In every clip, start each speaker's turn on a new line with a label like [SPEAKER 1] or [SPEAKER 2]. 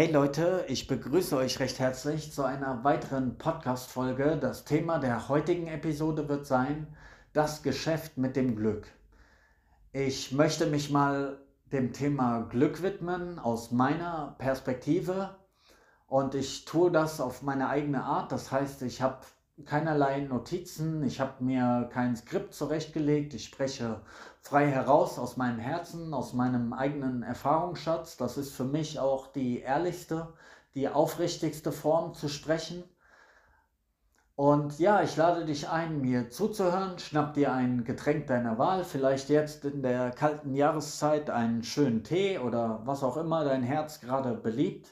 [SPEAKER 1] Hey Leute, ich begrüße euch recht herzlich zu einer weiteren Podcast-Folge. Das Thema der heutigen Episode wird sein: Das Geschäft mit dem Glück. Ich möchte mich mal dem Thema Glück widmen aus meiner Perspektive und ich tue das auf meine eigene Art. Das heißt, ich habe keinerlei Notizen, ich habe mir kein Skript zurechtgelegt, ich spreche frei heraus aus meinem Herzen, aus meinem eigenen Erfahrungsschatz. Das ist für mich auch die ehrlichste, die aufrichtigste Form zu sprechen. Und ja, ich lade dich ein, mir zuzuhören. Schnapp dir ein Getränk deiner Wahl, vielleicht jetzt in der kalten Jahreszeit einen schönen Tee oder was auch immer dein Herz gerade beliebt.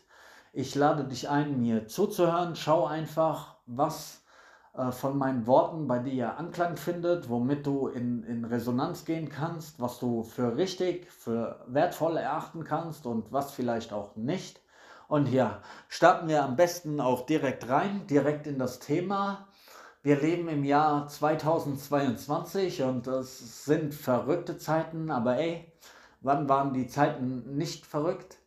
[SPEAKER 1] Ich lade dich ein, mir zuzuhören. Schau einfach, was von meinen Worten bei dir Anklang findet, womit du in, in Resonanz gehen kannst, was du für richtig, für wertvoll erachten kannst und was vielleicht auch nicht. Und ja, starten wir am besten auch direkt rein, direkt in das Thema. Wir leben im Jahr 2022 und es sind verrückte Zeiten, aber ey, wann waren die Zeiten nicht verrückt?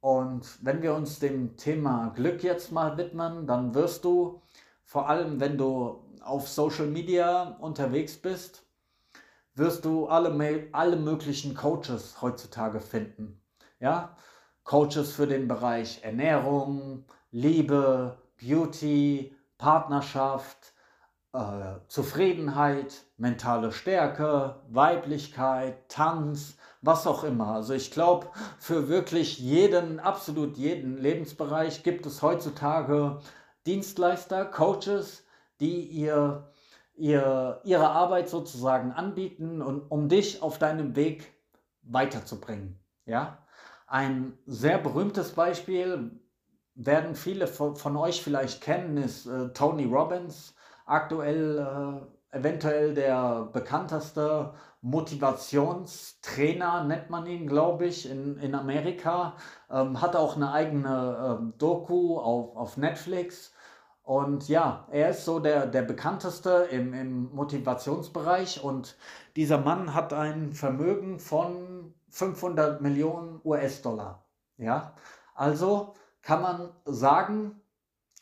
[SPEAKER 1] Und wenn wir uns dem Thema Glück jetzt mal widmen, dann wirst du vor allem wenn du auf Social Media unterwegs bist, wirst du alle, alle möglichen Coaches heutzutage finden. Ja? Coaches für den Bereich Ernährung, Liebe, Beauty, Partnerschaft, äh, Zufriedenheit, mentale Stärke, Weiblichkeit, Tanz, was auch immer. Also ich glaube, für wirklich jeden, absolut jeden Lebensbereich gibt es heutzutage Dienstleister, Coaches, die ihr, ihr, ihre Arbeit sozusagen anbieten, und, um dich auf deinem Weg weiterzubringen. Ja? Ein sehr berühmtes Beispiel werden viele von, von euch vielleicht kennen, ist äh, Tony Robbins, aktuell äh, eventuell der bekannteste Motivationstrainer, nennt man ihn, glaube ich, in, in Amerika. Ähm, hat auch eine eigene ähm, Doku auf, auf Netflix. Und ja, er ist so der, der bekannteste im, im Motivationsbereich und dieser Mann hat ein Vermögen von 500 Millionen US-Dollar. Ja, also kann man sagen,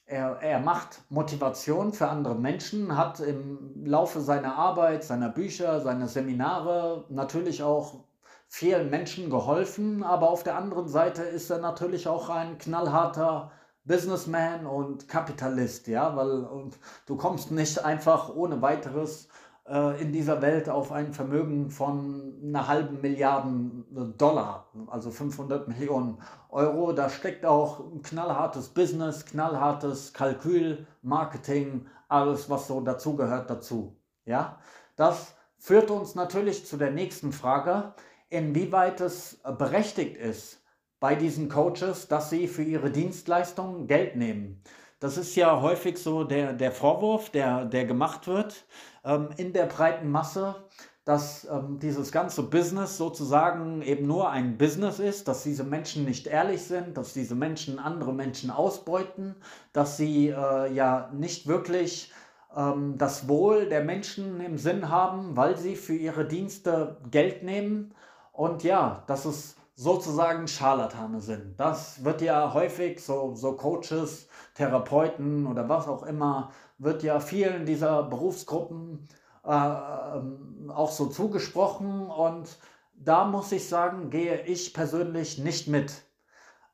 [SPEAKER 1] er, er macht Motivation für andere Menschen, hat im Laufe seiner Arbeit, seiner Bücher, seiner Seminare natürlich auch vielen Menschen geholfen, aber auf der anderen Seite ist er natürlich auch ein knallharter Businessman und Kapitalist, ja, weil und du kommst nicht einfach ohne weiteres äh, in dieser Welt auf ein Vermögen von einer halben Milliarden Dollar, also 500 Millionen Euro. Da steckt auch ein knallhartes Business, knallhartes Kalkül, Marketing, alles, was so dazugehört, dazu. Ja, das führt uns natürlich zu der nächsten Frage, inwieweit es berechtigt ist, bei diesen Coaches, dass sie für ihre Dienstleistungen Geld nehmen. Das ist ja häufig so der, der Vorwurf, der, der gemacht wird ähm, in der breiten Masse, dass ähm, dieses ganze Business sozusagen eben nur ein Business ist, dass diese Menschen nicht ehrlich sind, dass diese Menschen andere Menschen ausbeuten, dass sie äh, ja nicht wirklich ähm, das Wohl der Menschen im Sinn haben, weil sie für ihre Dienste Geld nehmen. Und ja, dass es sozusagen Scharlatane sind. Das wird ja häufig, so, so Coaches, Therapeuten oder was auch immer, wird ja vielen dieser Berufsgruppen äh, ähm, auch so zugesprochen und da muss ich sagen, gehe ich persönlich nicht mit.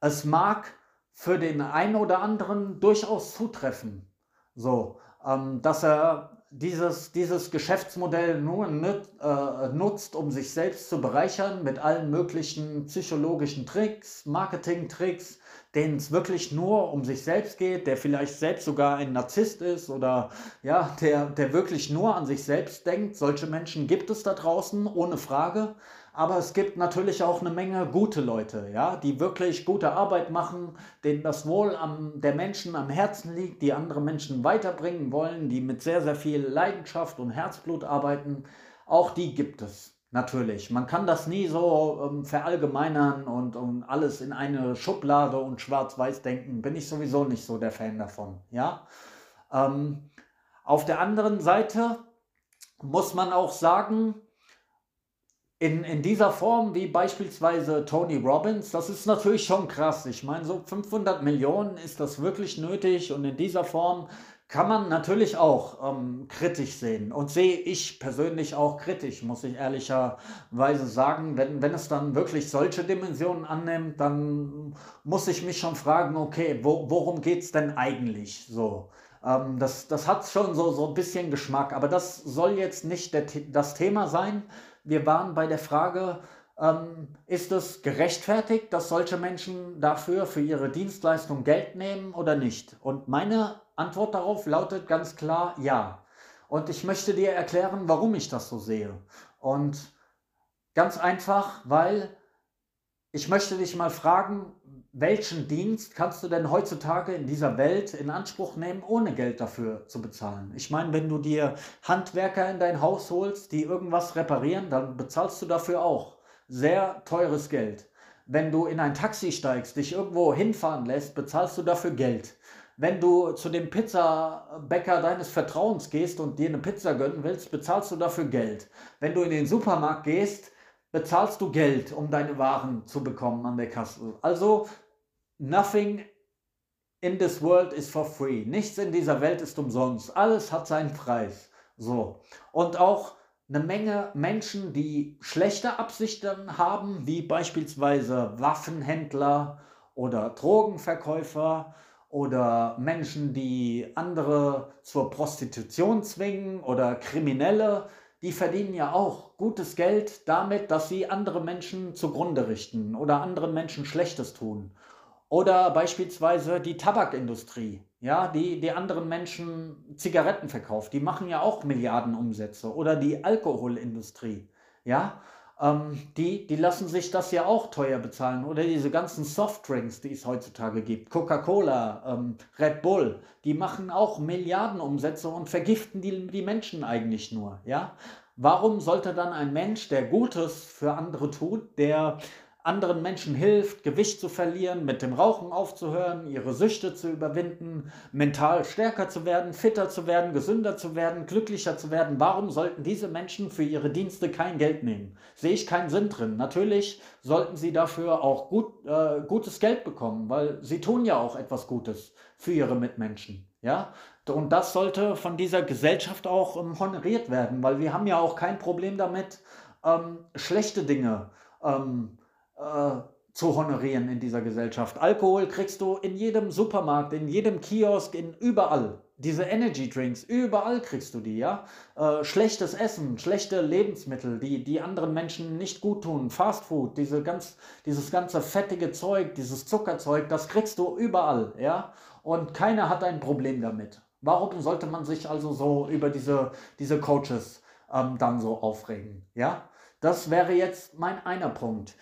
[SPEAKER 1] Es mag für den einen oder anderen durchaus zutreffen, so, ähm, dass er dieses, dieses Geschäftsmodell nur nüt, äh, nutzt, um sich selbst zu bereichern mit allen möglichen psychologischen Tricks, Marketing-Tricks, denen es wirklich nur um sich selbst geht, der vielleicht selbst sogar ein Narzisst ist oder ja, der, der wirklich nur an sich selbst denkt. Solche Menschen gibt es da draußen, ohne Frage. Aber es gibt natürlich auch eine Menge gute Leute, ja, die wirklich gute Arbeit machen, denen das Wohl am, der Menschen am Herzen liegt, die andere Menschen weiterbringen wollen, die mit sehr, sehr viel Leidenschaft und Herzblut arbeiten. Auch die gibt es natürlich. Man kann das nie so ähm, verallgemeinern und, und alles in eine Schublade und schwarz-weiß denken. Bin ich sowieso nicht so der Fan davon, ja. Ähm, auf der anderen Seite muss man auch sagen, in, in dieser Form wie beispielsweise Tony Robbins, das ist natürlich schon krass. Ich meine, so 500 Millionen ist das wirklich nötig und in dieser Form kann man natürlich auch ähm, kritisch sehen und sehe ich persönlich auch kritisch, muss ich ehrlicherweise sagen. Wenn, wenn es dann wirklich solche Dimensionen annimmt, dann muss ich mich schon fragen, okay, wo, worum geht es denn eigentlich so? Ähm, das, das hat schon so, so ein bisschen Geschmack, aber das soll jetzt nicht der, das Thema sein wir waren bei der Frage, ähm, ist es gerechtfertigt, dass solche Menschen dafür, für ihre Dienstleistung Geld nehmen oder nicht? Und meine Antwort darauf lautet ganz klar ja. Und ich möchte dir erklären, warum ich das so sehe. Und ganz einfach, weil ich möchte dich mal fragen, welchen Dienst kannst du denn heutzutage in dieser Welt in Anspruch nehmen, ohne Geld dafür zu bezahlen? Ich meine, wenn du dir Handwerker in dein Haus holst, die irgendwas reparieren, dann bezahlst du dafür auch sehr teures Geld. Wenn du in ein Taxi steigst, dich irgendwo hinfahren lässt, bezahlst du dafür Geld. Wenn du zu dem Pizzabäcker deines Vertrauens gehst und dir eine Pizza gönnen willst, bezahlst du dafür Geld. Wenn du in den Supermarkt gehst, bezahlst du Geld, um deine Waren zu bekommen an der Kasse. Also Nothing in this world is for free. Nichts in dieser Welt ist umsonst. Alles hat seinen Preis. So. Und auch eine Menge Menschen, die schlechte Absichten haben, wie beispielsweise Waffenhändler oder Drogenverkäufer oder Menschen, die andere zur Prostitution zwingen oder Kriminelle, die verdienen ja auch gutes Geld damit, dass sie andere Menschen zugrunde richten oder anderen Menschen Schlechtes tun. Oder beispielsweise die Tabakindustrie, ja, die, die anderen Menschen Zigaretten verkauft. Die machen ja auch Milliardenumsätze. Oder die Alkoholindustrie, ja, ähm, die, die lassen sich das ja auch teuer bezahlen. Oder diese ganzen Softdrinks, die es heutzutage gibt. Coca-Cola, ähm, Red Bull, die machen auch Milliardenumsätze und vergiften die, die Menschen eigentlich nur, ja. Warum sollte dann ein Mensch, der Gutes für andere tut, der anderen Menschen hilft, Gewicht zu verlieren, mit dem Rauchen aufzuhören, ihre Süchte zu überwinden, mental stärker zu werden, fitter zu werden, gesünder zu werden, glücklicher zu werden. Warum sollten diese Menschen für ihre Dienste kein Geld nehmen? Sehe ich keinen Sinn drin. Natürlich sollten sie dafür auch gut, äh, gutes Geld bekommen, weil sie tun ja auch etwas Gutes für ihre Mitmenschen. Ja, und das sollte von dieser Gesellschaft auch ähm, honoriert werden, weil wir haben ja auch kein Problem damit, ähm, schlechte Dinge ähm, äh, zu honorieren in dieser Gesellschaft. Alkohol kriegst du in jedem Supermarkt, in jedem Kiosk, in überall. Diese Energy Drinks, überall kriegst du die, ja. Äh, schlechtes Essen, schlechte Lebensmittel, die, die anderen Menschen nicht gut tun, Fast Food, diese ganz, dieses ganze fettige Zeug, dieses Zuckerzeug, das kriegst du überall, ja. Und keiner hat ein Problem damit. Warum sollte man sich also so über diese, diese Coaches ähm, dann so aufregen, ja? Das wäre jetzt mein einer Punkt.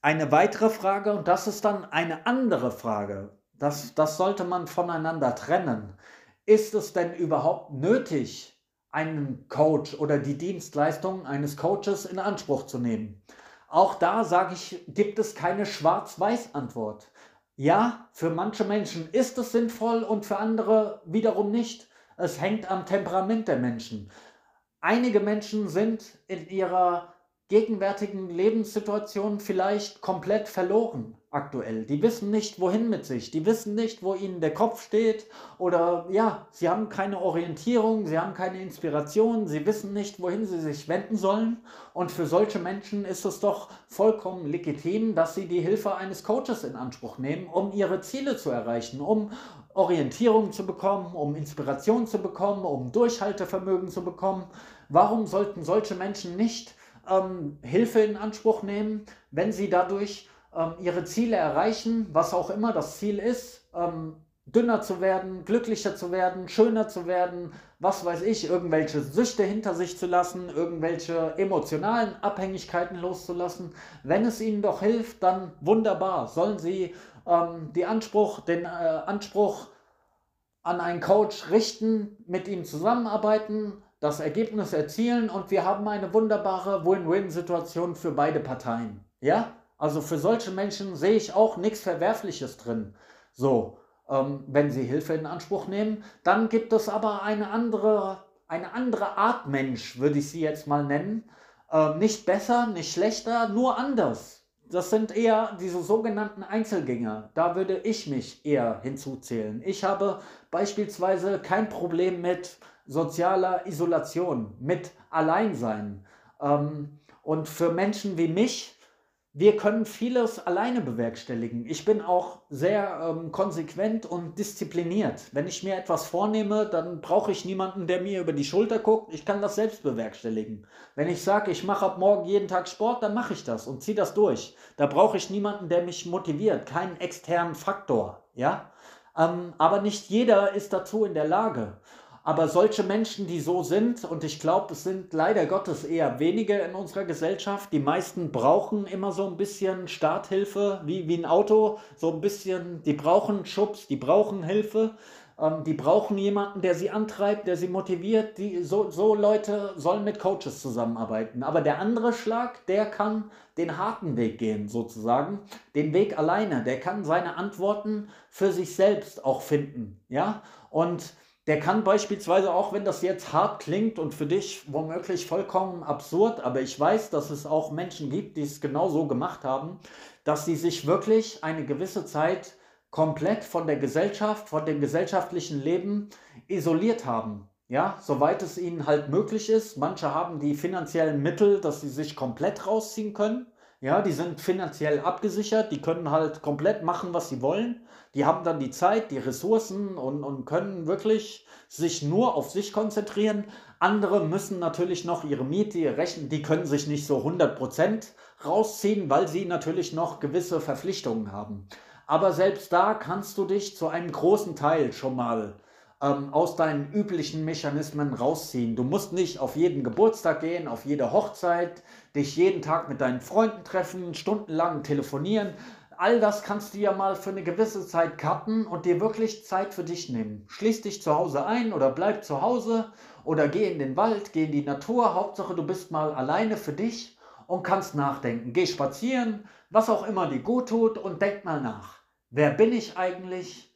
[SPEAKER 1] Eine weitere Frage, und das ist dann eine andere Frage, das, das sollte man voneinander trennen. Ist es denn überhaupt nötig, einen Coach oder die Dienstleistung eines Coaches in Anspruch zu nehmen? Auch da sage ich, gibt es keine Schwarz-Weiß-Antwort. Ja, für manche Menschen ist es sinnvoll und für andere wiederum nicht. Es hängt am Temperament der Menschen. Einige Menschen sind in ihrer gegenwärtigen Lebenssituation vielleicht komplett verloren aktuell. Die wissen nicht, wohin mit sich. Die wissen nicht, wo ihnen der Kopf steht. Oder ja, sie haben keine Orientierung, sie haben keine Inspiration, sie wissen nicht, wohin sie sich wenden sollen. Und für solche Menschen ist es doch vollkommen legitim, dass sie die Hilfe eines Coaches in Anspruch nehmen, um ihre Ziele zu erreichen, um Orientierung zu bekommen, um Inspiration zu bekommen, um Durchhaltevermögen zu bekommen. Warum sollten solche Menschen nicht ähm, Hilfe in Anspruch nehmen, wenn sie dadurch ähm, ihre Ziele erreichen, was auch immer das Ziel ist, ähm, dünner zu werden, glücklicher zu werden, schöner zu werden, was weiß ich, irgendwelche Süchte hinter sich zu lassen, irgendwelche emotionalen Abhängigkeiten loszulassen. Wenn es ihnen doch hilft, dann wunderbar. Sollen sie ähm, Anspruch, den äh, Anspruch an einen Coach richten, mit ihm zusammenarbeiten, das Ergebnis erzielen und wir haben eine wunderbare Win-Win-Situation für beide Parteien. Ja? Also für solche Menschen sehe ich auch nichts Verwerfliches drin. So, ähm, wenn sie Hilfe in Anspruch nehmen. Dann gibt es aber eine andere, eine andere Art Mensch, würde ich sie jetzt mal nennen, Äh, nicht besser, nicht schlechter, nur anders. Das sind eher diese sogenannten Einzelgänger. Da würde ich mich eher hinzuzählen. Ich habe beispielsweise kein Problem mit sozialer Isolation, mit Alleinsein. Ähm, und für Menschen wie mich wir können vieles alleine bewerkstelligen. Ich bin auch sehr ähm, konsequent und diszipliniert. Wenn ich mir etwas vornehme, dann brauche ich niemanden, der mir über die Schulter guckt. Ich kann das selbst bewerkstelligen. Wenn ich sage, ich mache ab morgen jeden Tag Sport, dann mache ich das und ziehe das durch. Da brauche ich niemanden, der mich motiviert, keinen externen Faktor. Ja? Ähm, aber nicht jeder ist dazu in der Lage. Aber solche Menschen, die so sind, und ich glaube, es sind leider Gottes eher wenige in unserer Gesellschaft, die meisten brauchen immer so ein bisschen Starthilfe, wie, wie ein Auto, so ein bisschen, die brauchen Schubs, die brauchen Hilfe, ähm, die brauchen jemanden, der sie antreibt, der sie motiviert. Die, so, so Leute sollen mit Coaches zusammenarbeiten. Aber der andere Schlag, der kann den harten Weg gehen, sozusagen, den Weg alleine, der kann seine Antworten für sich selbst auch finden, ja, und der kann beispielsweise, auch wenn das jetzt hart klingt und für dich womöglich vollkommen absurd, aber ich weiß, dass es auch Menschen gibt, die es genau so gemacht haben, dass sie sich wirklich eine gewisse Zeit komplett von der Gesellschaft, von dem gesellschaftlichen Leben isoliert haben. Ja, soweit es ihnen halt möglich ist. Manche haben die finanziellen Mittel, dass sie sich komplett rausziehen können. Ja, die sind finanziell abgesichert, die können halt komplett machen, was sie wollen. Die haben dann die Zeit, die Ressourcen und, und können wirklich sich nur auf sich konzentrieren. Andere müssen natürlich noch ihre Miete, Rechnen, die können sich nicht so 100% rausziehen, weil sie natürlich noch gewisse Verpflichtungen haben. Aber selbst da kannst du dich zu einem großen Teil schon mal ähm, aus deinen üblichen Mechanismen rausziehen. Du musst nicht auf jeden Geburtstag gehen, auf jede Hochzeit, dich jeden Tag mit deinen Freunden treffen, stundenlang telefonieren. All das kannst du ja mal für eine gewisse Zeit cutten und dir wirklich Zeit für dich nehmen. Schließ dich zu Hause ein oder bleib zu Hause oder geh in den Wald, geh in die Natur. Hauptsache, du bist mal alleine für dich und kannst nachdenken. Geh spazieren, was auch immer dir gut tut und denk mal nach. Wer bin ich eigentlich?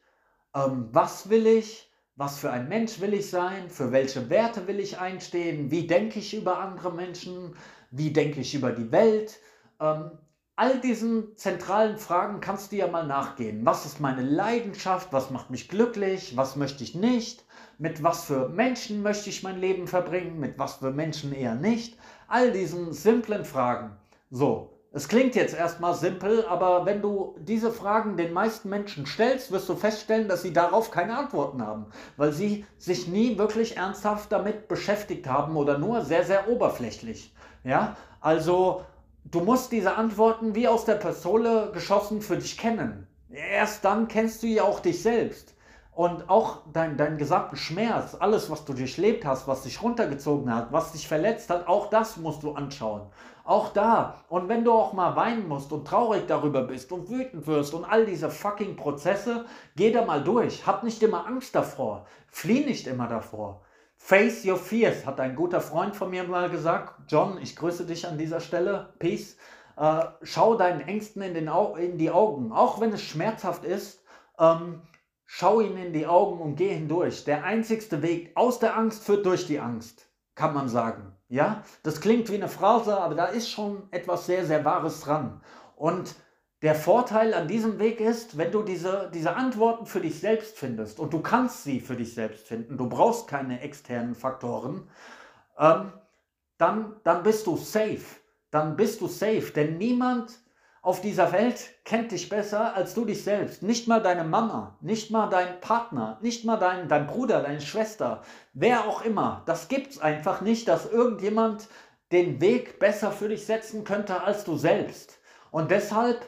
[SPEAKER 1] Ähm, was will ich? was für ein Mensch will ich sein, für welche Werte will ich einstehen, wie denke ich über andere Menschen, wie denke ich über die Welt. Ähm, all diesen zentralen Fragen kannst du ja mal nachgehen. Was ist meine Leidenschaft? Was macht mich glücklich? Was möchte ich nicht? Mit was für Menschen möchte ich mein Leben verbringen? Mit was für Menschen eher nicht? All diesen simplen Fragen. So, es klingt jetzt erstmal simpel, aber wenn du diese Fragen den meisten Menschen stellst, wirst du feststellen, dass sie darauf keine Antworten haben, weil sie sich nie wirklich ernsthaft damit beschäftigt haben oder nur sehr, sehr oberflächlich. Ja, also du musst diese Antworten wie aus der Pistole geschossen für dich kennen. Erst dann kennst du ja auch dich selbst. Und auch dein, dein gesamten Schmerz, alles, was du durchlebt hast, was dich runtergezogen hat, was dich verletzt hat, auch das musst du anschauen. Auch da. Und wenn du auch mal weinen musst und traurig darüber bist und wütend wirst und all diese fucking Prozesse, geh da mal durch. Hab nicht immer Angst davor. Flieh nicht immer davor. Face your fears, hat ein guter Freund von mir mal gesagt. John, ich grüße dich an dieser Stelle. Peace. Äh, schau deinen Ängsten in, den in die Augen, auch wenn es schmerzhaft ist. Ähm, Schau ihnen in die Augen und geh hindurch. Der einzigste Weg aus der Angst führt durch die Angst, kann man sagen. Ja, das klingt wie eine Phrase, aber da ist schon etwas sehr, sehr Wahres dran. Und der Vorteil an diesem Weg ist, wenn du diese, diese Antworten für dich selbst findest und du kannst sie für dich selbst finden, du brauchst keine externen Faktoren, ähm, dann, dann bist du safe. Dann bist du safe, denn niemand auf dieser Welt kennt dich besser als du dich selbst. Nicht mal deine Mama, nicht mal dein Partner, nicht mal dein, dein Bruder, deine Schwester, wer auch immer. Das gibt's einfach nicht, dass irgendjemand den Weg besser für dich setzen könnte als du selbst. Und deshalb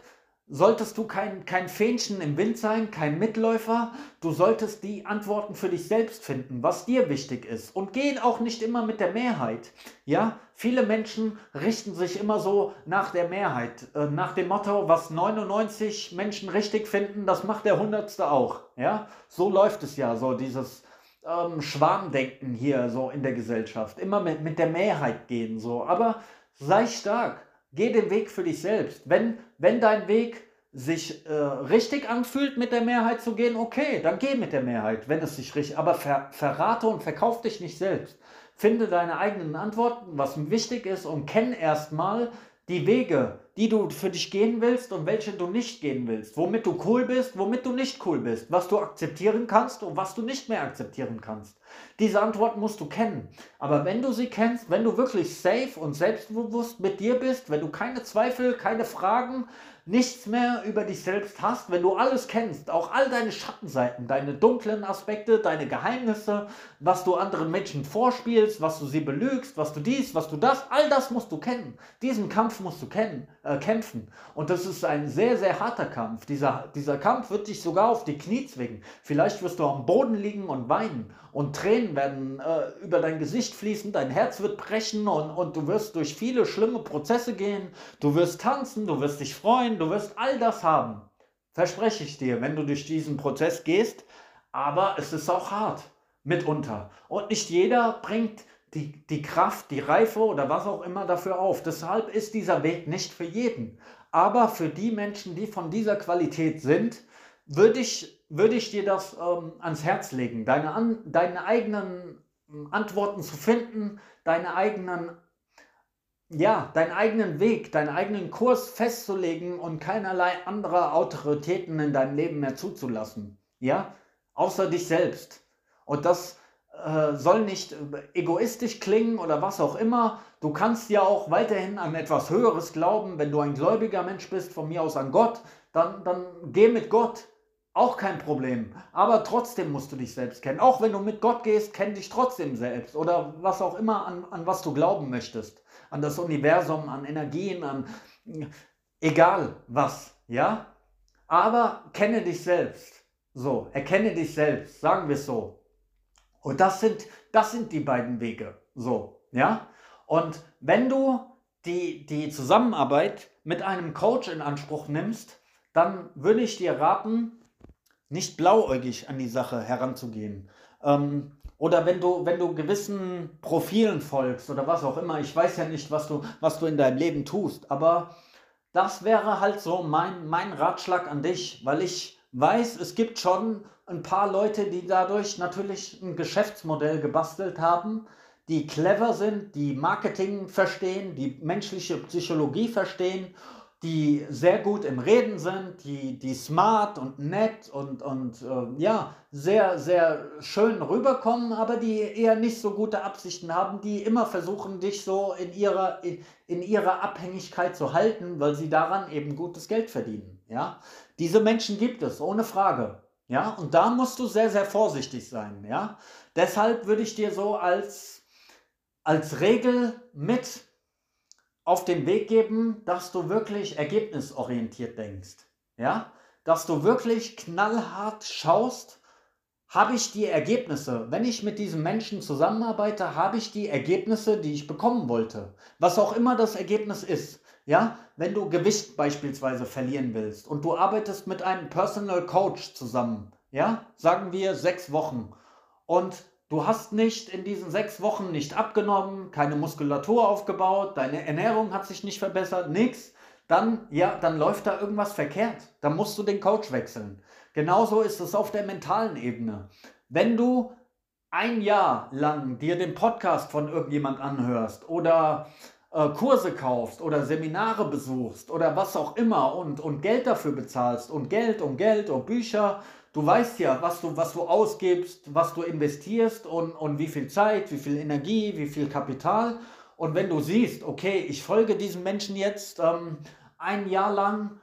[SPEAKER 1] solltest du kein, kein Fähnchen im Wind sein, kein Mitläufer. Du solltest die Antworten für dich selbst finden, was dir wichtig ist. Und gehen auch nicht immer mit der Mehrheit. Ja, viele Menschen richten sich immer so nach der Mehrheit, äh, nach dem Motto, was 99 Menschen richtig finden, das macht der Hundertste auch. Ja, so läuft es ja, so dieses ähm, Schwarmdenken hier so in der Gesellschaft. Immer mit, mit der Mehrheit gehen so. Aber sei stark Geh den Weg für dich selbst. Wenn, wenn dein Weg sich äh, richtig anfühlt, mit der Mehrheit zu gehen, okay, dann geh mit der Mehrheit, wenn es sich richtig. Aber ver, verrate und verkauf dich nicht selbst. finde deine eigenen Antworten, was wichtig ist und kenn erstmal die Wege, die du für dich gehen willst und welche du nicht gehen willst, womit du cool bist, womit du nicht cool bist, was du akzeptieren kannst und was du nicht mehr akzeptieren kannst. Diese Antworten musst du kennen. Aber wenn du sie kennst, wenn du wirklich safe und selbstbewusst mit dir bist, wenn du keine Zweifel, keine Fragen, nichts mehr über dich selbst hast, wenn du alles kennst, auch all deine Schattenseiten, deine dunklen Aspekte, deine Geheimnisse, was du anderen Menschen vorspielst, was du sie belügst, was du dies, was du das, all das musst du kennen. Diesen Kampf musst du kennen, äh, kämpfen. Und das ist ein sehr, sehr harter Kampf. Dieser, dieser Kampf wird dich sogar auf die Knie zwingen. Vielleicht wirst du am Boden liegen und weinen und Tränen werden äh, über dein Gesicht fließen, dein Herz wird brechen und, und du wirst durch viele schlimme Prozesse gehen. Du wirst tanzen, du wirst dich freuen, du wirst all das haben. Verspreche ich dir, wenn du durch diesen Prozess gehst. Aber es ist auch hart, mitunter. Und nicht jeder bringt die, die Kraft, die Reife oder was auch immer dafür auf. Deshalb ist dieser Weg nicht für jeden. Aber für die Menschen, die von dieser Qualität sind, würde ich, würde ich dir das ähm, ans Herz legen, deine, an, deine eigenen ähm, Antworten zu finden, deine eigenen, ja, deinen eigenen Weg, deinen eigenen Kurs festzulegen und keinerlei andere Autoritäten in deinem Leben mehr zuzulassen. Ja, außer dich selbst. Und das äh, soll nicht äh, egoistisch klingen oder was auch immer. Du kannst ja auch weiterhin an etwas Höheres glauben. Wenn du ein gläubiger Mensch bist, von mir aus an Gott, dann, dann geh mit Gott. Auch kein Problem. Aber trotzdem musst du dich selbst kennen. Auch wenn du mit Gott gehst, kenn dich trotzdem selbst. Oder was auch immer, an, an was du glauben möchtest. An das Universum, an Energien, an egal was. Ja? Aber kenne dich selbst. So, erkenne dich selbst. Sagen wir es so. Und das sind, das sind die beiden Wege. So, ja? Und wenn du die, die Zusammenarbeit mit einem Coach in Anspruch nimmst, dann würde ich dir raten, nicht blauäugig an die Sache heranzugehen. Ähm, oder wenn du, wenn du gewissen Profilen folgst oder was auch immer, ich weiß ja nicht, was du, was du in deinem Leben tust, aber das wäre halt so mein, mein Ratschlag an dich, weil ich weiß, es gibt schon ein paar Leute, die dadurch natürlich ein Geschäftsmodell gebastelt haben, die clever sind, die Marketing verstehen, die menschliche Psychologie verstehen, die sehr gut im Reden sind, die, die smart und nett und, und äh, ja, sehr, sehr schön rüberkommen, aber die eher nicht so gute Absichten haben, die immer versuchen, dich so in ihrer, in, in ihrer Abhängigkeit zu halten, weil sie daran eben gutes Geld verdienen. Ja? Diese Menschen gibt es, ohne Frage. Ja, und da musst du sehr, sehr vorsichtig sein. Ja, deshalb würde ich dir so als, als Regel mit auf den Weg geben, dass du wirklich ergebnisorientiert denkst. Ja, dass du wirklich knallhart schaust, habe ich die Ergebnisse, wenn ich mit diesem Menschen zusammenarbeite, habe ich die Ergebnisse, die ich bekommen wollte. Was auch immer das Ergebnis ist. Ja, wenn du Gewicht beispielsweise verlieren willst und du arbeitest mit einem Personal Coach zusammen, ja, sagen wir sechs Wochen und du hast nicht in diesen sechs Wochen nicht abgenommen, keine Muskulatur aufgebaut, deine Ernährung hat sich nicht verbessert, nichts, dann, ja, dann läuft da irgendwas verkehrt. Dann musst du den Coach wechseln. Genauso ist es auf der mentalen Ebene. Wenn du ein Jahr lang dir den Podcast von irgendjemand anhörst oder Kurse kaufst oder Seminare besuchst oder was auch immer und, und Geld dafür bezahlst und Geld und Geld und Bücher, du weißt ja, was du, was du ausgibst, was du investierst und, und wie viel Zeit, wie viel Energie, wie viel Kapital. Und wenn du siehst, okay, ich folge diesem Menschen jetzt ähm, ein Jahr lang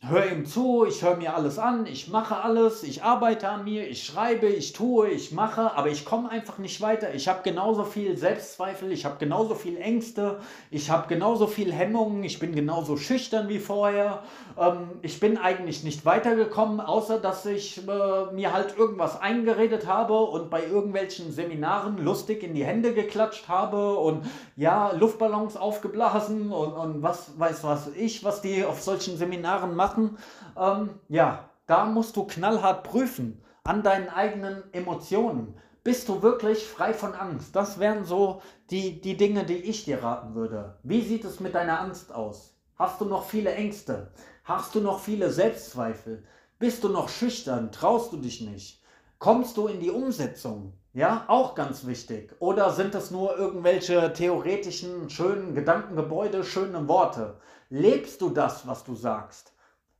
[SPEAKER 1] höre ihm zu, ich höre mir alles an, ich mache alles, ich arbeite an mir, ich schreibe, ich tue, ich mache, aber ich komme einfach nicht weiter. Ich habe genauso viel Selbstzweifel, ich habe genauso viel Ängste, ich habe genauso viel Hemmungen, ich bin genauso schüchtern wie vorher. Ähm, ich bin eigentlich nicht weitergekommen, außer dass ich äh, mir halt irgendwas eingeredet habe und bei irgendwelchen Seminaren lustig in die Hände geklatscht habe und ja, Luftballons aufgeblasen und, und was weiß was ich, was die auf solchen Seminaren machen machen. Ähm, ja, da musst du knallhart prüfen an deinen eigenen Emotionen. Bist du wirklich frei von Angst? Das wären so die, die Dinge, die ich dir raten würde. Wie sieht es mit deiner Angst aus? Hast du noch viele Ängste? Hast du noch viele Selbstzweifel? Bist du noch schüchtern? Traust du dich nicht? Kommst du in die Umsetzung? Ja, auch ganz wichtig. Oder sind es nur irgendwelche theoretischen, schönen Gedankengebäude, schöne Worte? Lebst du das, was du sagst?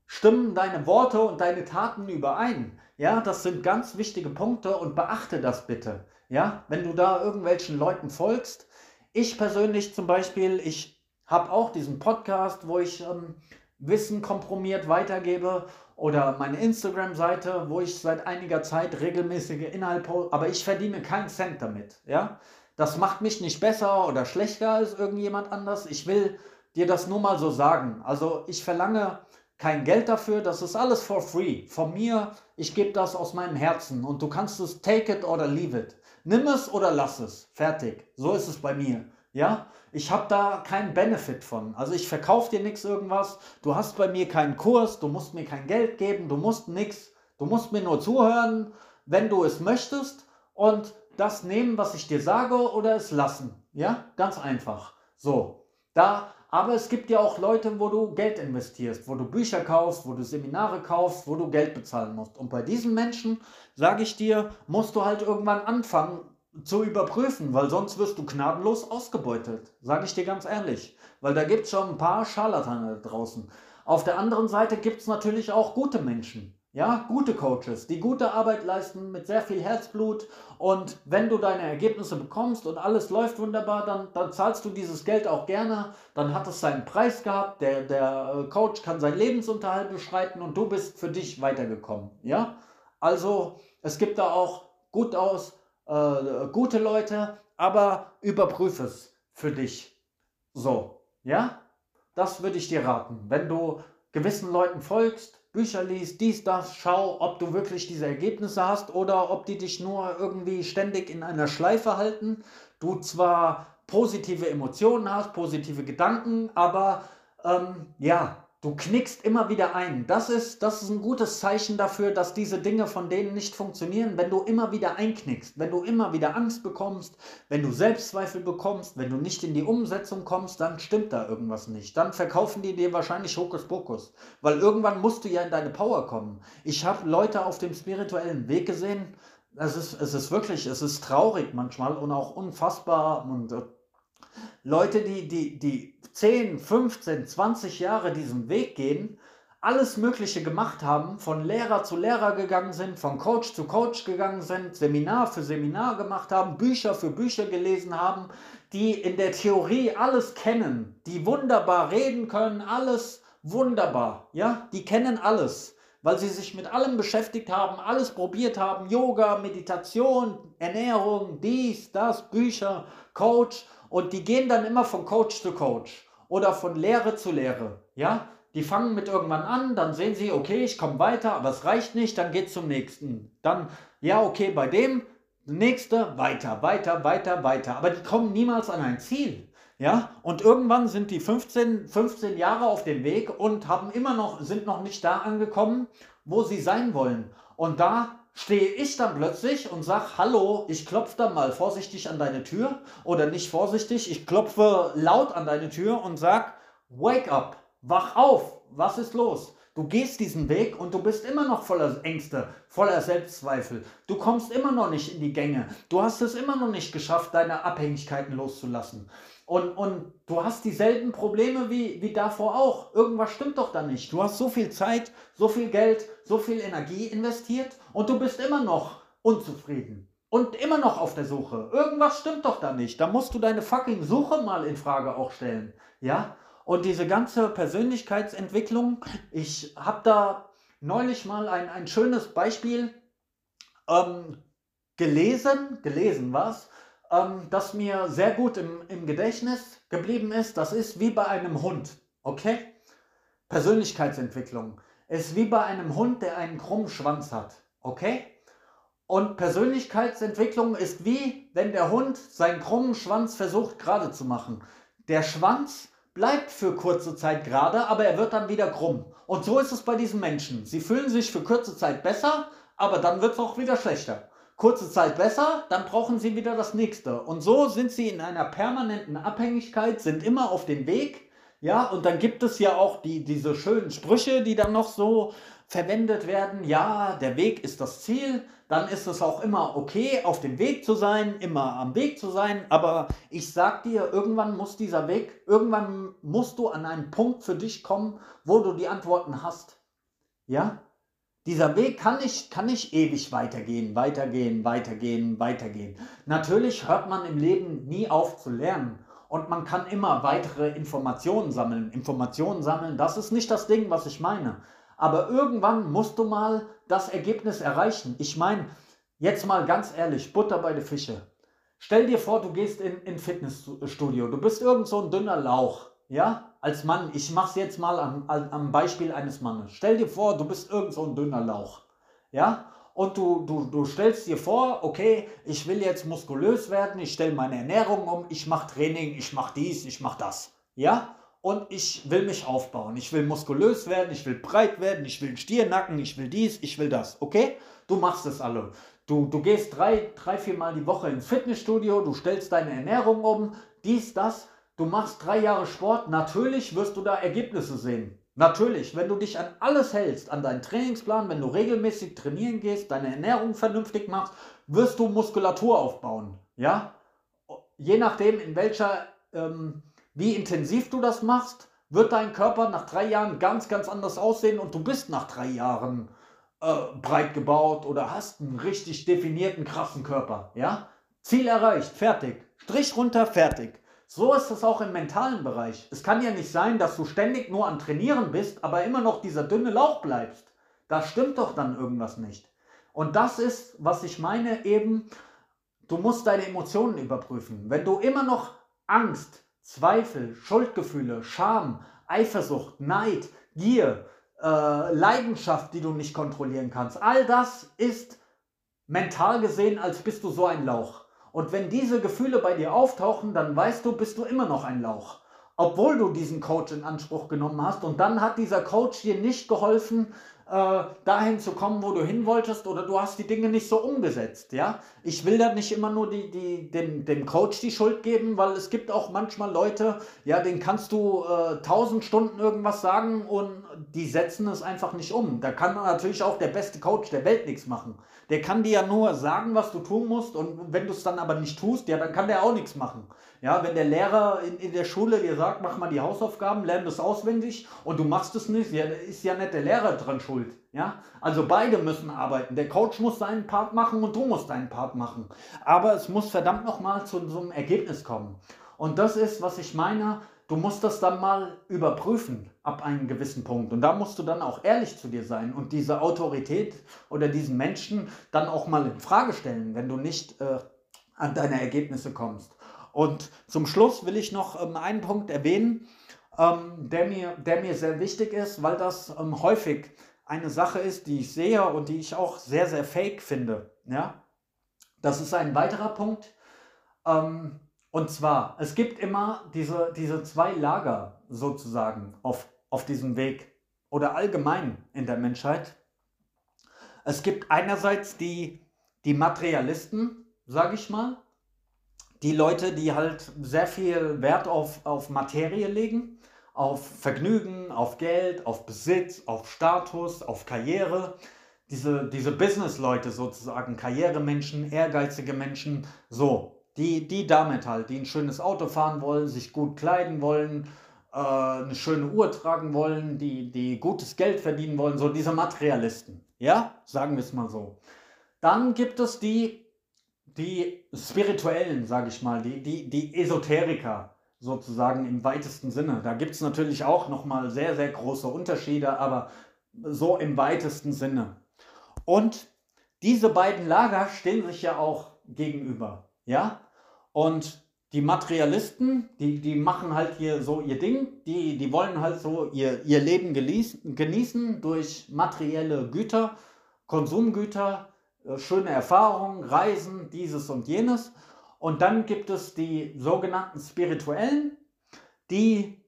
[SPEAKER 1] Stimmen deine Worte und deine Taten überein? Ja, das sind ganz wichtige Punkte und beachte das bitte. Ja, wenn du da irgendwelchen Leuten folgst. Ich persönlich zum Beispiel, ich habe auch diesen Podcast, wo ich ähm, Wissen komprimiert weitergebe oder meine Instagram-Seite, wo ich seit einiger Zeit regelmäßige Inhalte, aber ich verdiene keinen Cent damit. Ja, das macht mich nicht besser oder schlechter als irgendjemand anders. Ich will dir das nur mal so sagen. Also ich verlange kein Geld dafür, das ist alles for free. Von mir, ich gebe das aus meinem Herzen und du kannst es take it oder leave it. Nimm es oder lass es. Fertig. So ist es bei mir. Ja, ich habe da keinen Benefit von. Also ich verkaufe dir nichts irgendwas. Du hast bei mir keinen Kurs, du musst mir kein Geld geben, du musst nichts. Du musst mir nur zuhören, wenn du es möchtest und das nehmen, was ich dir sage oder es lassen. Ja, ganz einfach. So, da aber es gibt ja auch Leute, wo du Geld investierst, wo du Bücher kaufst, wo du Seminare kaufst, wo du Geld bezahlen musst. Und bei diesen Menschen, sage ich dir, musst du halt irgendwann anfangen zu überprüfen, weil sonst wirst du gnadenlos ausgebeutet. Sage ich dir ganz ehrlich. Weil da gibt es schon ein paar Scharlatane draußen. Auf der anderen Seite gibt es natürlich auch gute Menschen. Ja, gute Coaches, die gute Arbeit leisten mit sehr viel Herzblut. Und wenn du deine Ergebnisse bekommst und alles läuft wunderbar, dann, dann zahlst du dieses Geld auch gerne. Dann hat es seinen Preis gehabt. Der, der äh, Coach kann seinen Lebensunterhalt beschreiten und du bist für dich weitergekommen. Ja, also es gibt da auch gut aus, äh, gute Leute, aber überprüfe es für dich. So, ja, das würde ich dir raten. Wenn du gewissen Leuten folgst, Bücher liest, dies, das, schau, ob du wirklich diese Ergebnisse hast oder ob die dich nur irgendwie ständig in einer Schleife halten. Du zwar positive Emotionen hast, positive Gedanken, aber ähm, ja, Du knickst immer wieder ein. Das ist, das ist ein gutes Zeichen dafür, dass diese Dinge von denen nicht funktionieren, wenn du immer wieder einknickst, wenn du immer wieder Angst bekommst, wenn du Selbstzweifel bekommst, wenn du nicht in die Umsetzung kommst, dann stimmt da irgendwas nicht. Dann verkaufen die dir wahrscheinlich Hokuspokus, weil irgendwann musst du ja in deine Power kommen. Ich habe Leute auf dem spirituellen Weg gesehen, es ist, es ist wirklich, es ist traurig manchmal und auch unfassbar und äh, Leute, die, die, die 10, 15, 20 Jahre diesen Weg gehen, alles Mögliche gemacht haben, von Lehrer zu Lehrer gegangen sind, von Coach zu Coach gegangen sind, Seminar für Seminar gemacht haben, Bücher für Bücher gelesen haben, die in der Theorie alles kennen, die wunderbar reden können, alles wunderbar, ja, die kennen alles, weil sie sich mit allem beschäftigt haben, alles probiert haben, Yoga, Meditation, Ernährung, dies, das, Bücher, Coach und die gehen dann immer von Coach zu Coach oder von Lehre zu Lehre. Ja, die fangen mit irgendwann an, dann sehen sie, okay, ich komme weiter, aber es reicht nicht, dann geht zum nächsten. Dann, ja, okay, bei dem, nächste, weiter, weiter, weiter, weiter. Aber die kommen niemals an ein Ziel. Ja, und irgendwann sind die 15, 15 Jahre auf dem Weg und haben immer noch, sind noch nicht da angekommen, wo sie sein wollen. Und da stehe ich dann plötzlich und sage, hallo, ich klopfe dann mal vorsichtig an deine Tür oder nicht vorsichtig, ich klopfe laut an deine Tür und sag, wake up, wach auf, was ist los? Du gehst diesen Weg und du bist immer noch voller Ängste, voller Selbstzweifel. Du kommst immer noch nicht in die Gänge. Du hast es immer noch nicht geschafft, deine Abhängigkeiten loszulassen. Und, und du hast dieselben Probleme wie, wie davor auch. Irgendwas stimmt doch da nicht. Du hast so viel Zeit, so viel Geld, so viel Energie investiert und du bist immer noch unzufrieden. Und immer noch auf der Suche. Irgendwas stimmt doch da nicht. Da musst du deine fucking Suche mal in Frage auch stellen. Ja? Und diese ganze Persönlichkeitsentwicklung, ich habe da neulich mal ein, ein schönes Beispiel ähm, gelesen, gelesen was, ähm, das mir sehr gut im, im Gedächtnis geblieben ist. Das ist wie bei einem Hund, okay? Persönlichkeitsentwicklung ist wie bei einem Hund, der einen krummen Schwanz hat, okay? Und Persönlichkeitsentwicklung ist wie, wenn der Hund seinen krummen Schwanz versucht gerade zu machen. Der Schwanz bleibt für kurze Zeit gerade, aber er wird dann wieder krumm. Und so ist es bei diesen Menschen. Sie fühlen sich für kurze Zeit besser, aber dann wird es auch wieder schlechter kurze Zeit besser, dann brauchen sie wieder das nächste. Und so sind sie in einer permanenten Abhängigkeit, sind immer auf dem Weg. Ja, und dann gibt es ja auch die, diese schönen Sprüche, die dann noch so verwendet werden. Ja, der Weg ist das Ziel. Dann ist es auch immer okay, auf dem Weg zu sein, immer am Weg zu sein. Aber ich sag dir, irgendwann muss dieser Weg, irgendwann musst du an einen Punkt für dich kommen, wo du die Antworten hast. Ja? Dieser Weg kann nicht, kann nicht ewig weitergehen, weitergehen, weitergehen, weitergehen. Natürlich hört man im Leben nie auf zu lernen und man kann immer weitere Informationen sammeln. Informationen sammeln, das ist nicht das Ding, was ich meine. Aber irgendwann musst du mal das Ergebnis erreichen. Ich meine, jetzt mal ganz ehrlich, Butter bei den Fische. Stell dir vor, du gehst in ein Fitnessstudio, du bist irgend so ein dünner Lauch, ja, als Mann. Ich mach's jetzt mal am, am Beispiel eines Mannes. Stell dir vor, du bist irgend so ein dünner Lauch, ja, und du, du, du stellst dir vor, okay, ich will jetzt muskulös werden, ich stelle meine Ernährung um, ich mache Training, ich mache dies, ich mache das. Ja? Und ich will mich aufbauen. Ich will muskulös werden, ich will breit werden, ich will Stiernacken, ich will dies, ich will das. Okay? Du machst es alle. Du, du gehst drei, drei, vier Mal die Woche ins Fitnessstudio, du stellst deine Ernährung um, dies, das. Du machst drei Jahre Sport, natürlich wirst du da Ergebnisse sehen. Natürlich, wenn du dich an alles hältst, an deinen Trainingsplan, wenn du regelmäßig trainieren gehst, deine Ernährung vernünftig machst, wirst du Muskulatur aufbauen. Ja? Je nachdem, in welcher, ähm, wie intensiv du das machst, wird dein Körper nach drei Jahren ganz, ganz anders aussehen und du bist nach drei Jahren äh, breit gebaut oder hast einen richtig definierten, krassen Körper. Ja? Ziel erreicht, fertig. Strich runter, fertig. So ist es auch im mentalen Bereich. Es kann ja nicht sein, dass du ständig nur am Trainieren bist, aber immer noch dieser dünne Lauch bleibst. Da stimmt doch dann irgendwas nicht. Und das ist, was ich meine, eben, du musst deine Emotionen überprüfen. Wenn du immer noch Angst, Zweifel, Schuldgefühle, Scham, Eifersucht, Neid, Gier, äh, Leidenschaft, die du nicht kontrollieren kannst, all das ist mental gesehen, als bist du so ein Lauch. Und wenn diese Gefühle bei dir auftauchen, dann weißt du, bist du immer noch ein Lauch. Obwohl du diesen Coach in Anspruch genommen hast. Und dann hat dieser Coach dir nicht geholfen, äh, dahin zu kommen, wo du hin wolltest, oder du hast die Dinge nicht so umgesetzt. Ja? Ich will da nicht immer nur die, die, dem, dem Coach die Schuld geben, weil es gibt auch manchmal Leute, ja, denen kannst du äh, tausend Stunden irgendwas sagen und die setzen es einfach nicht um. Da kann natürlich auch der beste Coach der Welt nichts machen. Der kann dir ja nur sagen, was du tun musst und wenn du es dann aber nicht tust, ja, dann kann der auch nichts machen. Ja, wenn der Lehrer in, in der Schule dir sagt, mach mal die Hausaufgaben, lern das auswendig und du machst es nicht, ja, ist ja nicht der Lehrer dran schuld. Ja, also beide müssen arbeiten. Der Coach muss seinen Part machen und du musst deinen Part machen. Aber es muss verdammt nochmal zu so einem Ergebnis kommen. Und das ist, was ich meine, du musst das dann mal überprüfen ab einem gewissen Punkt. Und da musst du dann auch ehrlich zu dir sein und diese Autorität oder diesen Menschen dann auch mal in Frage stellen, wenn du nicht äh, an deine Ergebnisse kommst. Und zum Schluss will ich noch ähm, einen Punkt erwähnen, ähm, der, mir, der mir sehr wichtig ist, weil das ähm, häufig eine Sache ist, die ich sehe und die ich auch sehr, sehr fake finde. Ja? Das ist ein weiterer Punkt. Ähm, und zwar, es gibt immer diese, diese zwei Lager sozusagen auf, auf diesem Weg oder allgemein in der Menschheit. Es gibt einerseits die, die Materialisten, sage ich mal, die Leute, die halt sehr viel Wert auf, auf Materie legen, auf Vergnügen, auf Geld, auf Besitz, auf Status, auf Karriere. Diese, diese Business-Leute sozusagen, Karrieremenschen, ehrgeizige Menschen, so, die, die damit halt, die ein schönes Auto fahren wollen, sich gut kleiden wollen, äh, eine schöne Uhr tragen wollen, die, die gutes Geld verdienen wollen, so diese Materialisten. Ja, sagen wir es mal so. Dann gibt es die die Spirituellen, sage ich mal, die, die, die Esoteriker sozusagen im weitesten Sinne. Da gibt es natürlich auch nochmal sehr, sehr große Unterschiede, aber so im weitesten Sinne. Und diese beiden Lager stehen sich ja auch gegenüber. Ja? Und die Materialisten, die, die machen halt hier so ihr Ding, die, die wollen halt so ihr, ihr Leben genießen, durch materielle Güter, Konsumgüter, äh, schöne Erfahrungen, Reisen, dieses und jenes. Und dann gibt es die sogenannten Spirituellen, die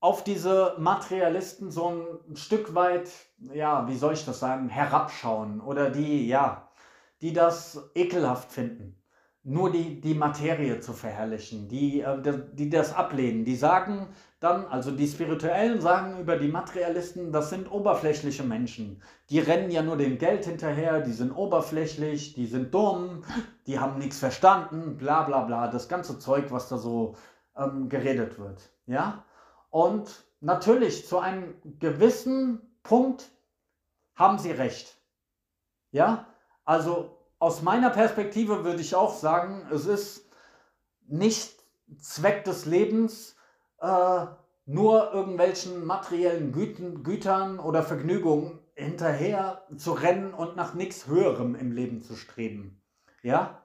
[SPEAKER 1] auf diese Materialisten so ein Stück weit, ja, wie soll ich das sagen, herabschauen oder die, ja, die das ekelhaft finden. Nur die, die Materie zu verherrlichen, die, äh, die das ablehnen. Die sagen dann, also die Spirituellen sagen über die Materialisten, das sind oberflächliche Menschen. Die rennen ja nur dem Geld hinterher, die sind oberflächlich, die sind dumm, die haben nichts verstanden, bla bla bla. Das ganze Zeug, was da so ähm, geredet wird. Ja? Und natürlich zu einem gewissen Punkt haben sie recht. Ja? Also aus meiner Perspektive würde ich auch sagen, es ist nicht Zweck des Lebens, äh, nur irgendwelchen materiellen Güten, Gütern oder Vergnügungen hinterher zu rennen und nach nichts Höherem im Leben zu streben. Ja?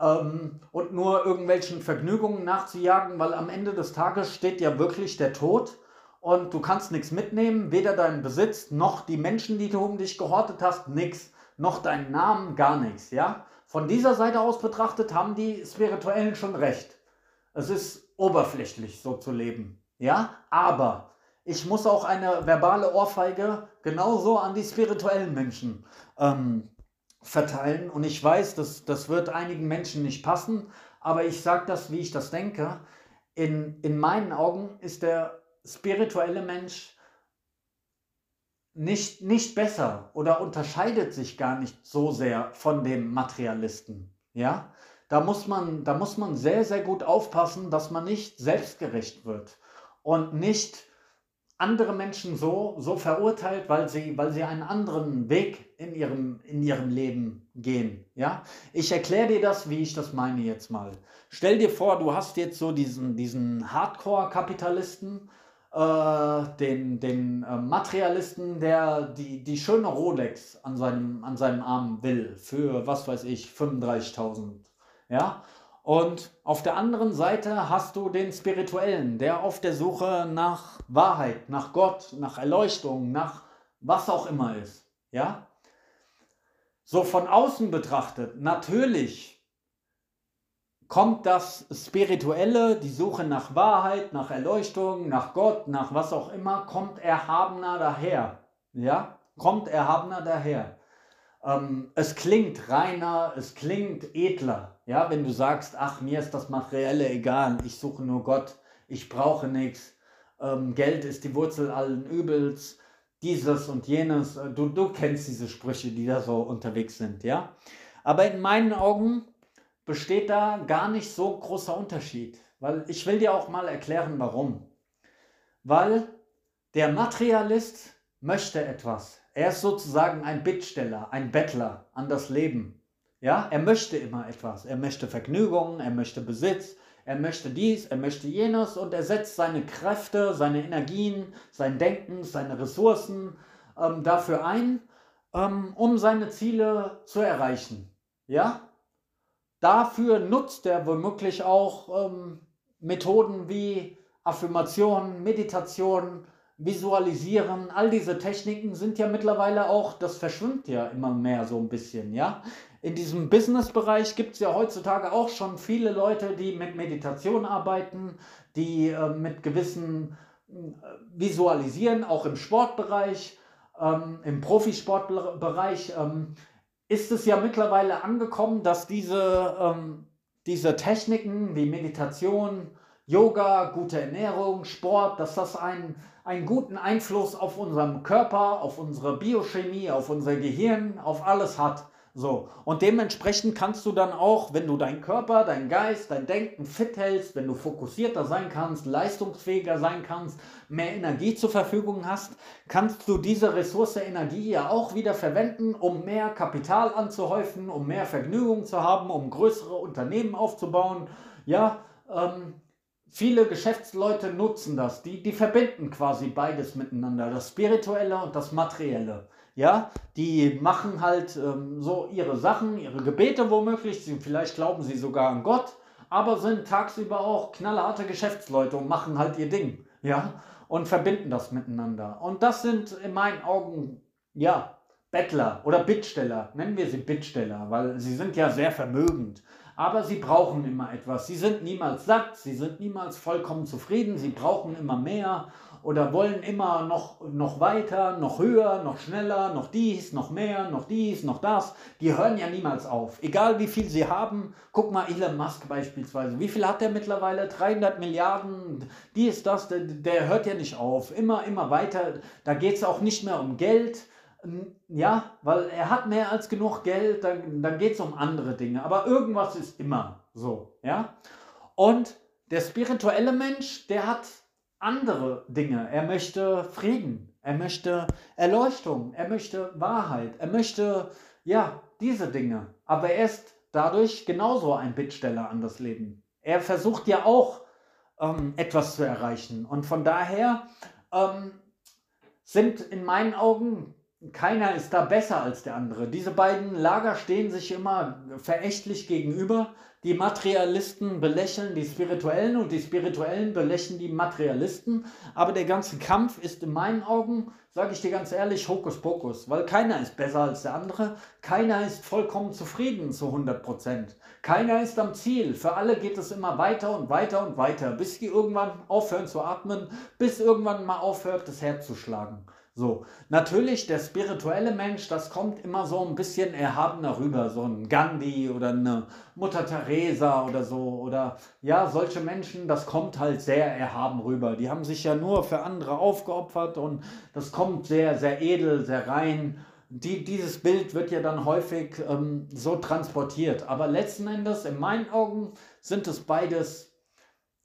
[SPEAKER 1] Ähm, und nur irgendwelchen Vergnügungen nachzujagen, weil am Ende des Tages steht ja wirklich der Tod und du kannst nichts mitnehmen, weder deinen Besitz noch die Menschen, die du um dich gehortet hast, nichts noch deinen Namen, gar nichts, ja? Von dieser Seite aus betrachtet haben die Spirituellen schon recht. Es ist oberflächlich so zu leben, ja? Aber ich muss auch eine verbale Ohrfeige genauso an die spirituellen Menschen ähm, verteilen. Und ich weiß, das, das wird einigen Menschen nicht passen, aber ich sage das, wie ich das denke. In, in meinen Augen ist der spirituelle Mensch nicht, nicht besser oder unterscheidet sich gar nicht so sehr von dem Materialisten. Ja? Da, muss man, da muss man sehr, sehr gut aufpassen, dass man nicht selbstgerecht wird und nicht andere Menschen so, so verurteilt, weil sie, weil sie einen anderen Weg in ihrem, in ihrem Leben gehen. Ja? Ich erkläre dir das, wie ich das meine jetzt mal. Stell dir vor, du hast jetzt so diesen, diesen Hardcore-Kapitalisten, äh, den, den äh, Materialisten, der die, die schöne Rolex an seinem, an seinem Arm will, für was weiß ich, 35.000. Ja? Und auf der anderen Seite hast du den Spirituellen, der auf der Suche nach Wahrheit, nach Gott, nach Erleuchtung, nach was auch immer ist. Ja? So von außen betrachtet, natürlich kommt das Spirituelle, die Suche nach Wahrheit, nach Erleuchtung, nach Gott, nach was auch immer, kommt erhabener daher. Ja, kommt erhabener daher. Ähm, es klingt reiner, es klingt edler. Ja, wenn du sagst, ach, mir ist das Materielle egal, ich suche nur Gott, ich brauche nichts, ähm, Geld ist die Wurzel allen Übels, dieses und jenes. Äh, du, du kennst diese Sprüche, die da so unterwegs sind, ja. Aber in meinen Augen besteht da gar nicht so großer Unterschied. Weil ich will dir auch mal erklären, warum. Weil der Materialist möchte etwas. Er ist sozusagen ein Bittsteller, ein Bettler an das Leben. Ja, er möchte immer etwas. Er möchte Vergnügungen, er möchte Besitz, er möchte dies, er möchte jenes und er setzt seine Kräfte, seine Energien, sein Denken, seine Ressourcen ähm, dafür ein, ähm, um seine Ziele zu erreichen. Ja, Dafür nutzt er womöglich auch ähm, Methoden wie Affirmation, Meditation, Visualisieren. All diese Techniken sind ja mittlerweile auch, das verschwimmt ja immer mehr so ein bisschen, ja. In diesem Business-Bereich gibt es ja heutzutage auch schon viele Leute, die mit Meditation arbeiten, die äh, mit gewissen äh, Visualisieren, auch im Sportbereich, ähm, im Profisportbereich. Ähm, ist es ja mittlerweile angekommen, dass diese, ähm, diese Techniken wie Meditation, Yoga, gute Ernährung, Sport, dass das einen, einen guten Einfluss auf unseren Körper, auf unsere Biochemie, auf unser Gehirn, auf alles hat. So, und dementsprechend kannst du dann auch, wenn du deinen Körper, deinen Geist, dein Denken fit hältst, wenn du fokussierter sein kannst, leistungsfähiger sein kannst, mehr Energie zur Verfügung hast, kannst du diese Ressource Energie ja auch wieder verwenden, um mehr Kapital anzuhäufen, um mehr Vergnügung zu haben, um größere Unternehmen aufzubauen. Ja, ähm, viele Geschäftsleute nutzen das, die, die verbinden quasi beides miteinander, das Spirituelle und das Materielle. Ja, die machen halt ähm, so ihre Sachen, ihre Gebete womöglich, sie, vielleicht glauben sie sogar an Gott, aber sind tagsüber auch knallharte Geschäftsleute und machen halt ihr Ding. Ja, und verbinden das miteinander. Und das sind in meinen Augen, ja, Bettler oder Bittsteller, nennen wir sie Bittsteller, weil sie sind ja sehr vermögend. Aber sie brauchen immer etwas. Sie sind niemals satt, sie sind niemals vollkommen zufrieden, sie brauchen immer mehr oder wollen immer noch, noch weiter, noch höher, noch schneller, noch dies, noch mehr, noch dies, noch das. Die hören ja niemals auf. Egal wie viel sie haben, guck mal Elon Musk beispielsweise. Wie viel hat er mittlerweile? 300 Milliarden, dies, das, der, der hört ja nicht auf. Immer, immer weiter. Da geht es auch nicht mehr um Geld. Ja, weil er hat mehr als genug Geld, dann, dann geht es um andere Dinge. Aber irgendwas ist immer so, ja. Und der spirituelle Mensch, der hat andere Dinge. Er möchte Frieden, er möchte Erleuchtung, er möchte Wahrheit, er möchte, ja, diese Dinge. Aber er ist dadurch genauso ein Bittsteller an das Leben. Er versucht ja auch ähm, etwas zu erreichen. Und von daher ähm, sind in meinen Augen keiner ist da besser als der andere. Diese beiden Lager stehen sich immer verächtlich gegenüber. Die Materialisten belächeln die Spirituellen und die Spirituellen belächeln die Materialisten. Aber der ganze Kampf ist in meinen Augen, sage ich dir ganz ehrlich, Hokuspokus. Weil keiner ist besser als der andere. Keiner ist vollkommen zufrieden zu 100 Prozent. Keiner ist am Ziel. Für alle geht es immer weiter und weiter und weiter, bis die irgendwann aufhören zu atmen, bis irgendwann mal aufhört, das Herz zu schlagen. So, natürlich der spirituelle Mensch, das kommt immer so ein bisschen erhabener rüber, so ein Gandhi oder eine Mutter Teresa oder so oder ja, solche Menschen, das kommt halt sehr erhaben rüber. Die haben sich ja nur für andere aufgeopfert und das kommt sehr, sehr edel, sehr rein. Die, dieses Bild wird ja dann häufig ähm, so transportiert. Aber letzten Endes, in meinen Augen, sind es beides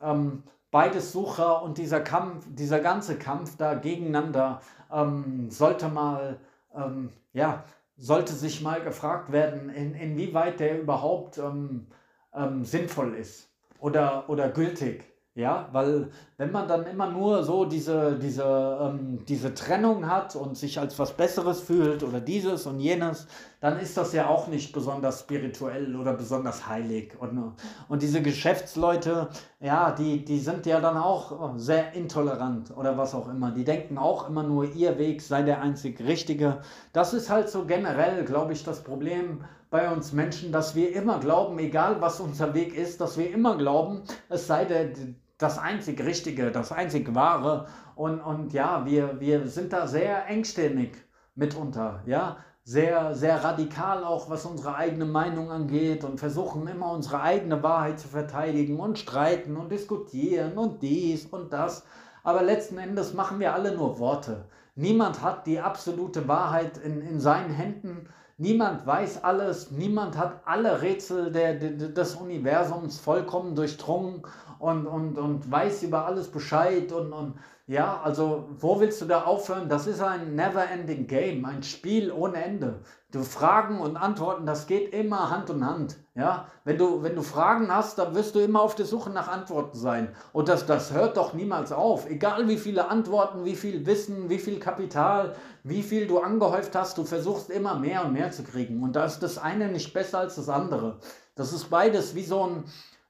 [SPEAKER 1] ähm, beides Sucher und dieser Kampf, dieser ganze Kampf da gegeneinander ähm, sollte mal, ähm, ja, sollte sich mal gefragt werden, in, inwieweit der überhaupt ähm, ähm sinnvoll ist oder, oder gültig. Ja, weil wenn man dann immer nur so diese, diese, ähm, diese Trennung hat und sich als was Besseres fühlt oder dieses und jenes, dann ist das ja auch nicht besonders spirituell oder besonders heilig. Und, und diese Geschäftsleute, ja, die, die sind ja dann auch sehr intolerant oder was auch immer. Die denken auch immer nur, ihr Weg sei der einzig richtige. Das ist halt so generell, glaube ich, das Problem bei uns Menschen, dass wir immer glauben, egal was unser Weg ist, dass wir immer glauben, es sei der das einzig Richtige, das einzig Wahre. Und, und ja, wir, wir sind da sehr engstirnig mitunter, ja, sehr, sehr radikal auch, was unsere eigene Meinung angeht und versuchen immer unsere eigene Wahrheit zu verteidigen und streiten und diskutieren und dies und das. Aber letzten Endes machen wir alle nur Worte. Niemand hat die absolute Wahrheit in, in seinen Händen. Niemand weiß alles, niemand hat alle Rätsel der, der, des Universums vollkommen durchdrungen und, und, und weiß über alles Bescheid und, und ja, also wo willst du da aufhören? Das ist ein never-ending Game, ein Spiel ohne Ende. Du Fragen und Antworten, das geht immer Hand in Hand. Ja, wenn du, wenn du Fragen hast, dann wirst du immer auf der Suche nach Antworten sein. Und das, das hört doch niemals auf. Egal wie viele Antworten, wie viel Wissen, wie viel Kapital, wie viel du angehäuft hast, du versuchst immer mehr und mehr zu kriegen. Und da ist das eine nicht besser als das andere. Das ist beides wie so ein,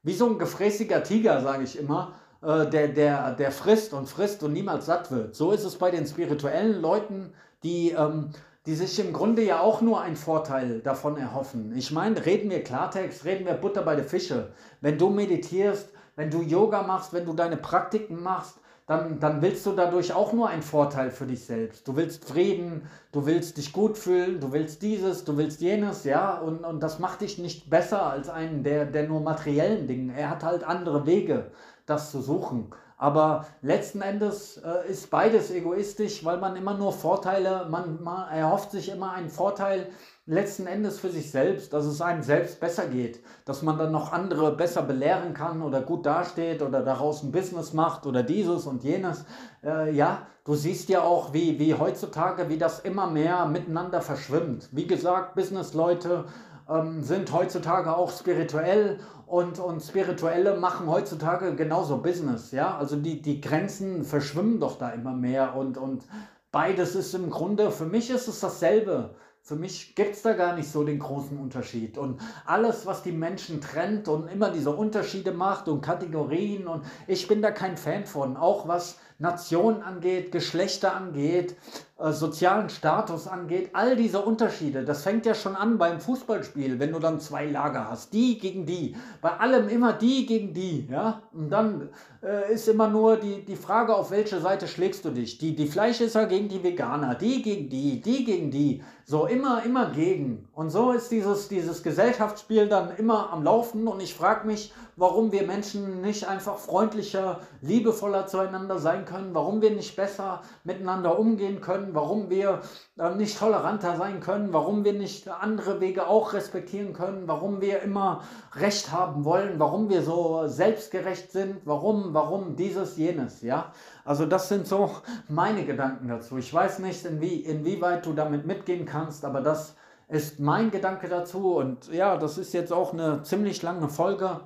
[SPEAKER 1] wie so ein gefräßiger Tiger, sage ich immer, äh, der, der, der frisst und frisst und niemals satt wird. So ist es bei den spirituellen Leuten, die, ähm, die sich im Grunde ja auch nur einen Vorteil davon erhoffen. Ich meine, reden wir Klartext, reden wir Butter bei der Fische. Wenn du meditierst, wenn du Yoga machst, wenn du deine Praktiken machst, dann, dann willst du dadurch auch nur einen Vorteil für dich selbst. Du willst Frieden, du willst dich gut fühlen, du willst dieses, du willst jenes, ja, und, und das macht dich nicht besser als einen, der, der nur materiellen Dingen. Er hat halt andere Wege, das zu suchen. Aber letzten Endes äh, ist beides egoistisch, weil man immer nur Vorteile, man, man erhofft sich immer einen Vorteil letzten Endes für sich selbst, dass es einem selbst besser geht, dass man dann noch andere besser belehren kann oder gut dasteht oder daraus ein Business macht oder dieses und jenes. Äh, ja, du siehst ja auch, wie, wie heutzutage, wie das immer mehr miteinander verschwimmt. Wie gesagt, Businessleute ähm, sind heutzutage auch spirituell und, und Spirituelle machen heutzutage genauso Business. Ja, also die, die Grenzen verschwimmen doch da immer mehr und, und beides ist im Grunde, für mich ist es dasselbe. Für mich gibt es da gar nicht so den großen Unterschied. Und alles, was die Menschen trennt und immer diese Unterschiede macht und Kategorien und ich bin da kein Fan von. Auch was Nation angeht, Geschlechter angeht, äh, sozialen Status angeht, all diese Unterschiede, das fängt ja schon an beim Fußballspiel, wenn du dann zwei Lager hast, die gegen die, bei allem immer die gegen die, ja, und dann äh, ist immer nur die, die Frage, auf welche Seite schlägst du dich, die, die Fleischesser gegen die Veganer, die gegen die, die gegen die, so immer, immer gegen. Und so ist dieses, dieses Gesellschaftsspiel dann immer am Laufen und ich frage mich, warum wir Menschen nicht einfach freundlicher, liebevoller zueinander sein können, warum wir nicht besser miteinander umgehen können, warum wir äh, nicht toleranter sein können, warum wir nicht andere Wege auch respektieren können, warum wir immer Recht haben wollen, warum wir so selbstgerecht sind, warum, warum dieses, jenes, ja. Also das sind so meine Gedanken dazu. Ich weiß nicht, inwie, inwieweit du damit mitgehen kannst, aber das ist mein Gedanke dazu. Und ja, das ist jetzt auch eine ziemlich lange Folge.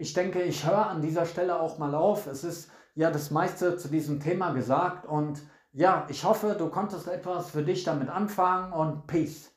[SPEAKER 1] Ich denke, ich höre an dieser Stelle auch mal auf. Es ist ja das meiste zu diesem Thema gesagt. Und ja, ich hoffe, du konntest etwas für dich damit anfangen und Peace.